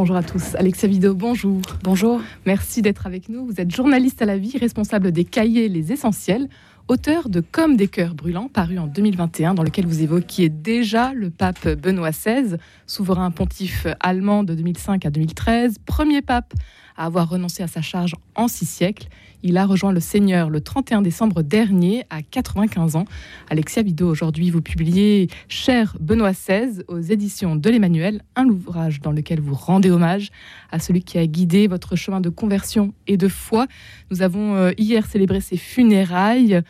Bonjour à tous. Alexia Vido, bonjour. Bonjour. Merci d'être avec nous. Vous êtes journaliste à la vie, responsable des cahiers Les Essentiels, auteur de Comme des cœurs brûlants, paru en 2021, dans lequel vous évoquiez déjà le pape Benoît XVI, souverain pontife allemand de 2005 à 2013, premier pape à avoir renoncé à sa charge en six siècles. Il a rejoint le Seigneur le 31 décembre dernier à 95 ans. Alexia Vido, aujourd'hui, vous publiez Cher Benoît XVI aux éditions de l'Emmanuel, un ouvrage dans lequel vous rendez hommage à celui qui a guidé votre chemin de conversion et de foi. Nous avons euh, hier célébré ses funérailles.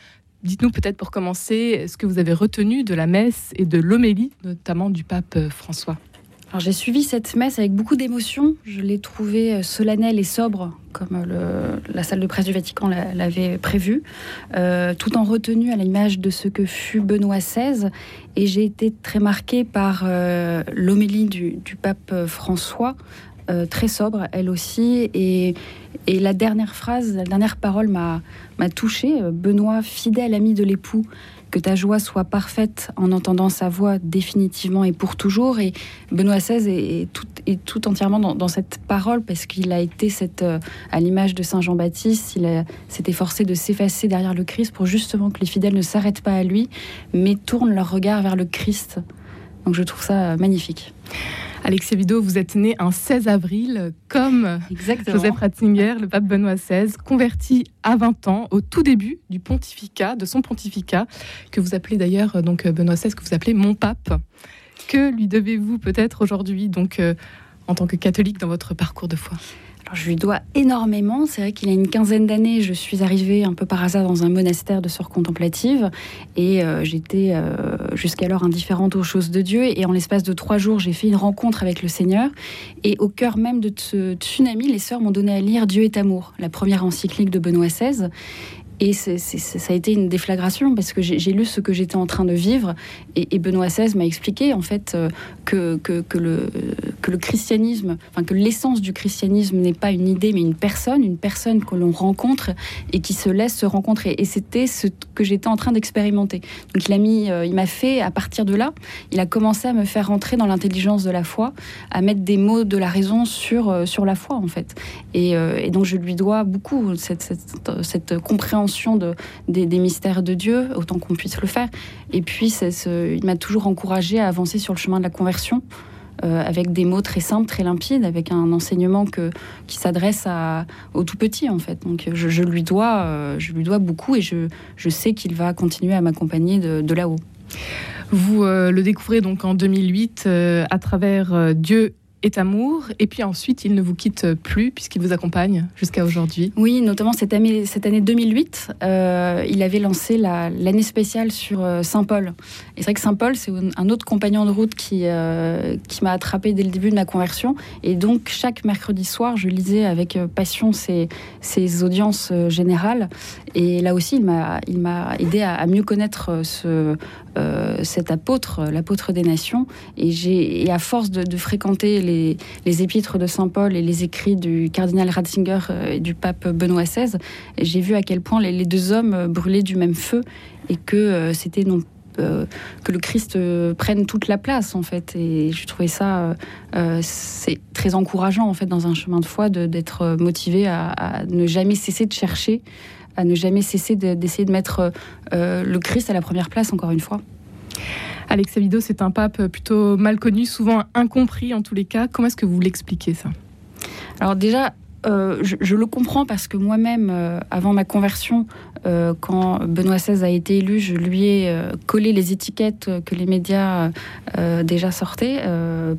Dites-nous peut-être pour commencer ce que vous avez retenu de la messe et de l'homélie, notamment du pape euh, François? Alors j'ai suivi cette messe avec beaucoup d'émotion. Je l'ai trouvée euh, solennelle et sobre, comme euh, la salle de presse du Vatican l'avait prévu, euh, tout en retenue à l'image de ce que fut Benoît XVI. Et j'ai été très marquée par l'homélie du, pape François, très sobre, elle aussi. Et, et, la dernière phrase, la dernière parole m'a touchée. Benoît, fidèle ami de l'époux, que ta joie soit parfaite en entendant sa voix définitivement et pour toujours. Et Benoît XVI est, tout, entièrement dans, cette parole parce qu'il a été cette, euh, à l'image de Saint Jean-Baptiste, il s'est efforcé de s'effacer derrière le Christ pour justement que les fidèles ne s'arrêtent pas à lui, mais tournent leur regard vers le Christ. Donc je trouve ça magnifique. Alexia Vido, vous êtes né un 16 avril, comme Joseph Ratzinger, le pape Benoît XVI, converti à 20 ans, au tout début du pontificat, de son pontificat, que vous appelez d'ailleurs, euh, donc Benoît XVI, que vous appelez mon pape. Que lui devez-vous peut-être aujourd'hui, donc euh, en tant que catholique dans votre parcours de foi? Je lui dois énormément. C'est vrai qu'il y a une quinzaine d'années, je suis arrivée un peu par hasard dans un monastère de sœurs contemplatives et euh, j'étais euh, jusqu'alors indifférente aux choses de Dieu. Et en l'espace de trois jours, j'ai fait une rencontre avec le Seigneur. Et au cœur même de ce tsunami, les sœurs m'ont donné à lire Dieu est amour, la première encyclique de Benoît XVI. Et ça a été une déflagration parce que j'ai lu ce que j'étais en train de vivre et, Benoît XVI m'a expliqué en fait euh, que, le, que le christianisme, enfin que l'essence du christianisme n'est pas une idée mais une personne, une personne que l'on rencontre et qui se laisse se rencontrer. Et c'était ce que j'étais en train d'expérimenter. Donc il euh, il m'a fait à partir de là, il a commencé à me faire rentrer dans l'intelligence de la foi, à mettre des mots de la raison sur, euh, sur la foi en fait. Et, donc je lui dois beaucoup cette, cette compréhension de, des, mystères de Dieu, autant qu'on puisse le faire. Et puis, il m'a toujours encouragé à avancer sur le chemin de la conversion. Euh, avec des mots très simples, très limpides, avec un enseignement que, qui s'adresse aux tout petits en fait. Donc je, lui, dois, euh, je lui dois beaucoup et je, je sais qu'il va continuer à m'accompagner de, là-haut. Vous euh, le découvrez donc en 2008 à travers Dieu est amour, et puis ensuite il ne vous quitte plus puisqu'il vous accompagne jusqu'à aujourd'hui. Oui, notamment cette année, cette année 2008, euh, il avait lancé l'année spéciale sur euh, Saint-Paul. Et c'est vrai que Saint-Paul, c'est un autre compagnon de route qui, euh, qui m'a attrapé dès le début de ma conversion. Et donc chaque mercredi soir, je lisais avec passion ses, ses audiences générales. Et là aussi, il m'a aidé à, mieux connaître ce, cet apôtre, l'apôtre des nations. Et, et à force de, de fréquenter les les, épîtres de Saint Paul et les écrits du cardinal Ratzinger euh, et du pape Benoît XVI, j'ai vu à quel point les, deux hommes euh, brûlaient du même feu et que euh, c'était non que le Christ prenne toute la place en fait et je trouvais ça c'est très encourageant en fait dans un chemin de foi d'être motivé à, ne jamais cesser de chercher à ne jamais cesser d'essayer de mettre le Christ à la première place encore une fois. Alex Avido, c'est un pape plutôt mal connu, souvent incompris en tous les cas. Comment est-ce que vous l'expliquez ça? Alors déjà, euh, je, le comprends parce que moi-même, euh, avant ma conversion, euh, quand Benoît XVI a été élu, je lui ai collé les étiquettes que les médias déjà sortaient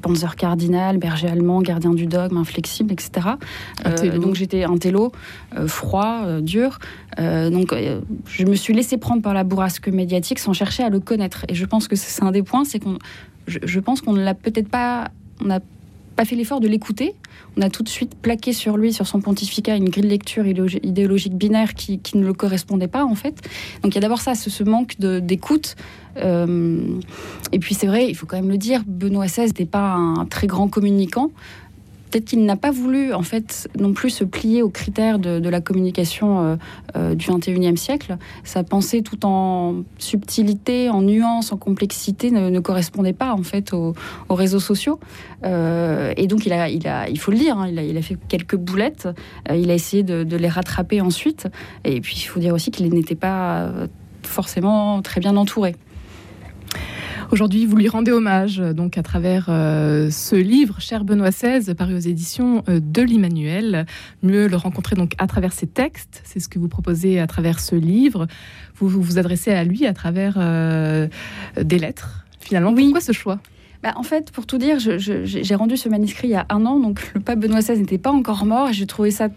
Panzer cardinal, berger allemand, gardien du dogme, inflexible, etc. donc j'étais un télo, froid, dur. donc je me suis laissé prendre par la bourrasque médiatique sans chercher à le connaître. Et je pense que c'est un des points, c'est qu'on, je, je, pense qu'on ne l'a peut-être pas, on a pas fait l'effort de l'écouter. On a tout de suite plaqué sur lui, sur son pontificat, une grille de lecture idéologique binaire qui, ne le correspondait pas, en fait. Donc il y a d'abord ça, ce, manque d'écoute. Euh, et puis c'est vrai, il faut quand même le dire, Benoît XVI n'était pas un très grand communicant. Peut-être qu'il n'a pas voulu en fait non plus se plier aux critères de, la communication du 21e siècle. Sa pensée, tout en subtilité, en nuance, en complexité, ne, correspondait pas en fait aux, réseaux sociaux. et donc il a, il a, il faut le dire, hein, il, a, il, a, fait quelques boulettes. il a essayé de, de les rattraper ensuite. Et puis il faut dire aussi qu'il n'était pas forcément très bien entouré. Aujourd'hui, vous lui rendez hommage donc à travers euh, ce livre, Cher Benoît XVI, paru aux éditions euh, de l'Immanuel. Mieux le rencontrer donc à travers ses textes, c'est ce que vous proposez à travers ce livre. Vous vous, adressez à lui à travers euh, des lettres. Finalement, oui. pourquoi ce choix? Bah, en fait, pour tout dire, j'ai rendu ce manuscrit il y a un an, donc le pape Benoît XVI n'était pas encore mort, et j'ai trouvé ça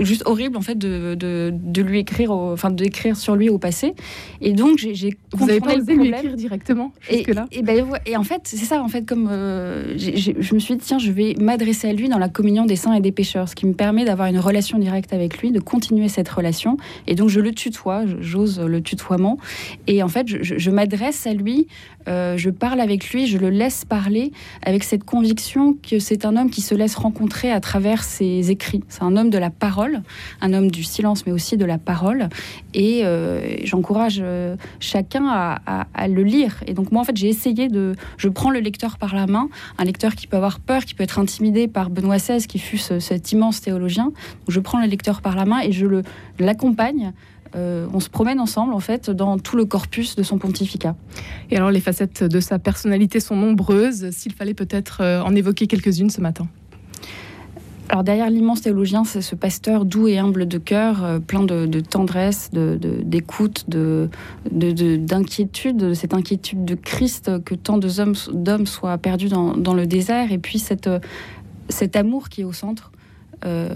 juste horrible en fait de, de, lui écrire, enfin d'écrire sur lui au passé. Et donc j'ai vous avez pas osé lui écrire directement jusque là. Et, ben, et en fait c'est ça en fait comme euh, je me suis dit tiens je vais m'adresser à lui dans la communion des saints et des pécheurs, ce qui me permet d'avoir une relation directe avec lui, de continuer cette relation. Et donc je le tutoie, j'ose le tutoiement. Et en fait je, je m'adresse à lui, euh, je parle avec lui, je le laisse parler avec cette conviction que c'est un homme qui se laisse rencontrer à travers ses écrits. C'est un homme de la parole un homme du silence, mais aussi de la parole. Et euh, j'encourage euh, chacun à, le lire. Et donc moi, en fait, j'ai essayé de... Je prends le lecteur par la main, un lecteur qui peut avoir peur, qui peut être intimidé par Benoît XVI, qui fut cet immense théologien. je prends le lecteur par la main et je l'accompagne euh, on se promène ensemble en fait dans tout le corpus de son pontificat. Et alors les facettes de sa personnalité sont nombreuses, s'il fallait peut-être en évoquer quelques-unes ce matin. Alors derrière l'immense théologien, c'est ce pasteur doux et humble de cœur, euh, plein de, tendresse, d'écoute, de, d'inquiétude, cette inquiétude de Christ que tant d'hommes soient perdus dans, le désert, et puis cette, cet amour qui est au centre. Euh,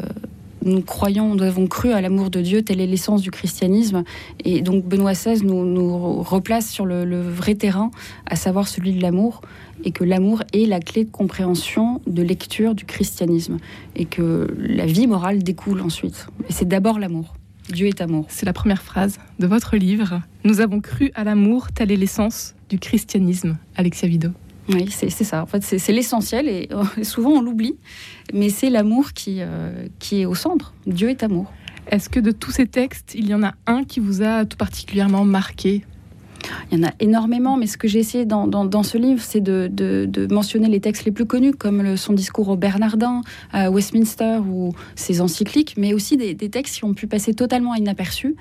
nous croyons, nous avons cru à l'amour de Dieu, telle est l'essence du christianisme. Et donc Benoît XVI nous, replace sur le, vrai terrain, à savoir celui de l'amour, et que l'amour est la clé de compréhension, de lecture du christianisme, et que la vie morale découle ensuite. Et c'est d'abord l'amour. Dieu est amour. C'est la première phrase de votre livre. Nous avons cru à l'amour, telle est l'essence du christianisme. Alexia Vido. Oui, c'est ça. En fait, c'est l'essentiel et souvent on l'oublie, mais c'est l'amour qui, euh, qui est au centre. Dieu est amour. Est-ce que de tous ces textes, il y en a un qui vous a tout particulièrement marqué? Il y en a énormément, mais ce que j'ai essayé dans, dans, ce livre, c'est de, de, mentionner les textes les plus connus, comme le, son discours au Bernardin, à Westminster ou ses encycliques, mais aussi des, des, textes qui ont pu passer totalement inaperçus,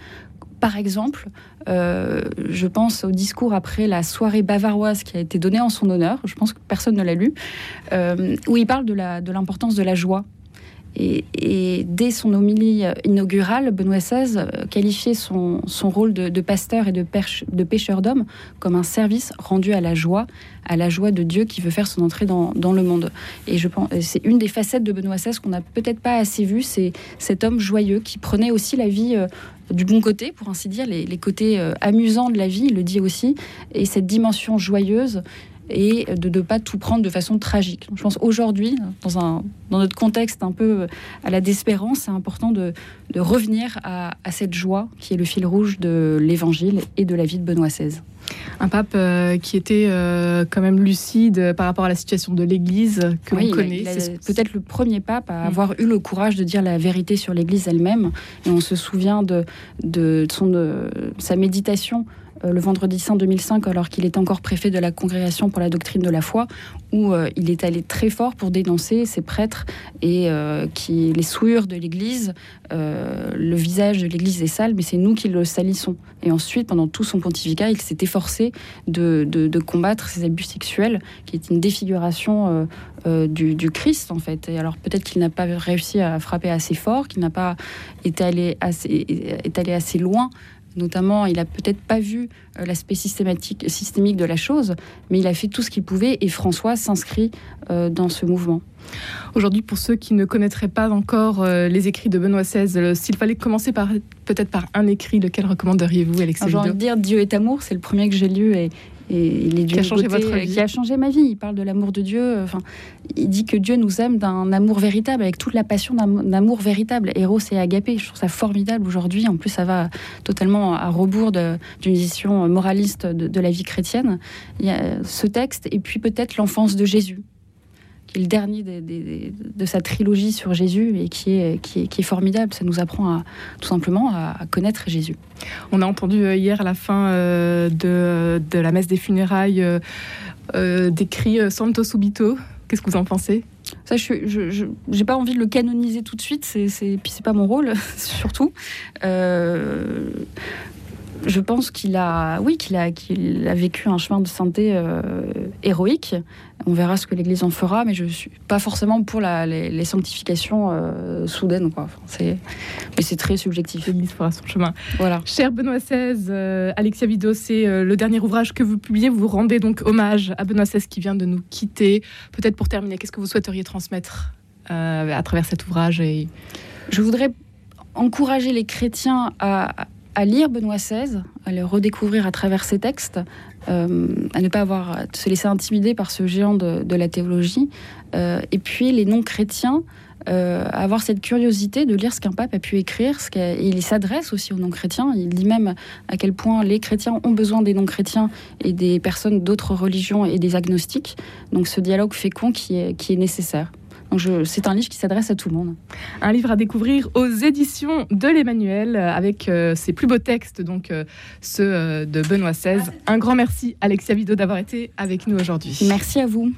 par exemple, euh, je pense au discours après la soirée bavaroise qui a été donnée en son honneur, je pense que personne ne l'a lu, euh, où il parle de l'importance de, de la joie et, dès son homilie inaugurale, Benoît XVI qualifiait son, son rôle de, pasteur et de, pêcheur d'hommes comme un service rendu à la joie, à la joie de Dieu qui veut faire son entrée dans, le monde. Et je pense, c'est une des facettes de Benoît XVI qu'on n'a peut-être pas assez vu, c'est cet homme joyeux qui prenait aussi la vie euh, du bon côté, pour ainsi dire, les, les côtés euh, amusants de la vie, il le dit aussi, et cette dimension joyeuse et de ne pas tout prendre de façon tragique. je pense aujourd'hui, dans, un, dans notre contexte un peu à la désespérance, c'est important de, de revenir à, à, cette joie qui est le fil rouge de l'Évangile et de la vie de Benoît XVI. Un pape euh, qui était euh, quand même lucide par rapport à la situation de l'Église que l'on connaît. C'est peut-être le premier pape à mm. avoir eu le courage de dire la vérité sur l'Église elle-même. Et on se souvient de, de, son, de sa méditation euh, le vendredi saint 2005, alors qu'il était encore préfet de la Congrégation pour la doctrine de la foi, où euh, il est allé très fort pour dénoncer ces prêtres et euh, qui les souillures de l'Église. le visage de l'Église est sale, mais c'est nous qui le salissons. Et ensuite, pendant tout son pontificat, il s'est efforcé de, combattre ces abus sexuels, qui est une défiguration du, Christ, en fait. Et alors peut-être qu'il n'a pas réussi à frapper assez fort, qu'il n'a pas été allé assez loin Notamment, il a peut-être pas vu euh, l'aspect systématique, systémique de la chose, mais il a fait tout ce qu'il pouvait et François s'inscrit euh, dans ce mouvement. Aujourd'hui, pour ceux qui ne connaîtraient pas encore euh, les écrits de Benoît XVI, s'il fallait commencer par peut-être par un écrit, lequel recommanderiez-vous, Alexandre? J'ai envie de dire Dieu est amour, c'est le premier que j'ai lu et et il est qui a changé votre vie. qui a changé ma vie. Il parle de l'amour de Dieu. Enfin, il dit que Dieu nous aime d'un amour véritable, avec toute la passion d'un amour véritable. Héros et agapé. Je trouve ça formidable aujourd'hui. En plus, ça va totalement à rebours d'une vision moraliste de, la vie chrétienne. Il y a ce texte et puis peut-être l'enfance de Jésus qui est le dernier de sa trilogie sur Jésus et qui est, qui est, qui est formidable. Ça nous apprend à, tout simplement à, connaître Jésus. On a entendu euh, hier à la fin euh, de, de, la messe des funérailles euh, des cris Santo Subito. Qu'est-ce que vous en pensez? Ça, je n'ai pas envie de le canoniser tout de suite, c'est, c'est, puis c'est pas mon rôle, surtout. Euh, je pense qu'il a, oui, qu'il a, qu'il a vécu un chemin de santé euh, héroïque. On verra ce que l'Église en fera, mais je suis pas forcément pour la, les, sanctifications euh, soudaines. Quoi. c'est, mais c'est très subjectif. L'Église fera son chemin. Voilà. Cher Benoît XVI, euh, Alexia Vido, c'est le dernier ouvrage que vous publiez. Vous rendez donc hommage à Benoît XVI qui vient de nous quitter. Peut-être pour terminer, qu'est-ce que vous souhaiteriez transmettre à travers cet ouvrage et... Je voudrais encourager les chrétiens à, à lire Benoît XVI, à le redécouvrir à travers ses textes, euh, à ne pas avoir se laisser intimider par ce géant de, la théologie, euh, et puis les non-chrétiens. Euh, avoir cette curiosité de lire ce qu'un pape a pu écrire. Ce il s'adresse aussi aux non-chrétiens. Il dit même à quel point les chrétiens ont besoin des non-chrétiens et des personnes d'autres religions et des agnostiques. Donc ce dialogue fécond qui est nécessaire c'est un livre qui s'adresse à tout le monde. Un livre à découvrir aux éditions de l'Emmanuel avec euh, ses plus beaux textes, donc euh, ceux euh, de Benoît XVI. Un grand merci Alexia Vido d'avoir été avec nous aujourd'hui. Merci à vous.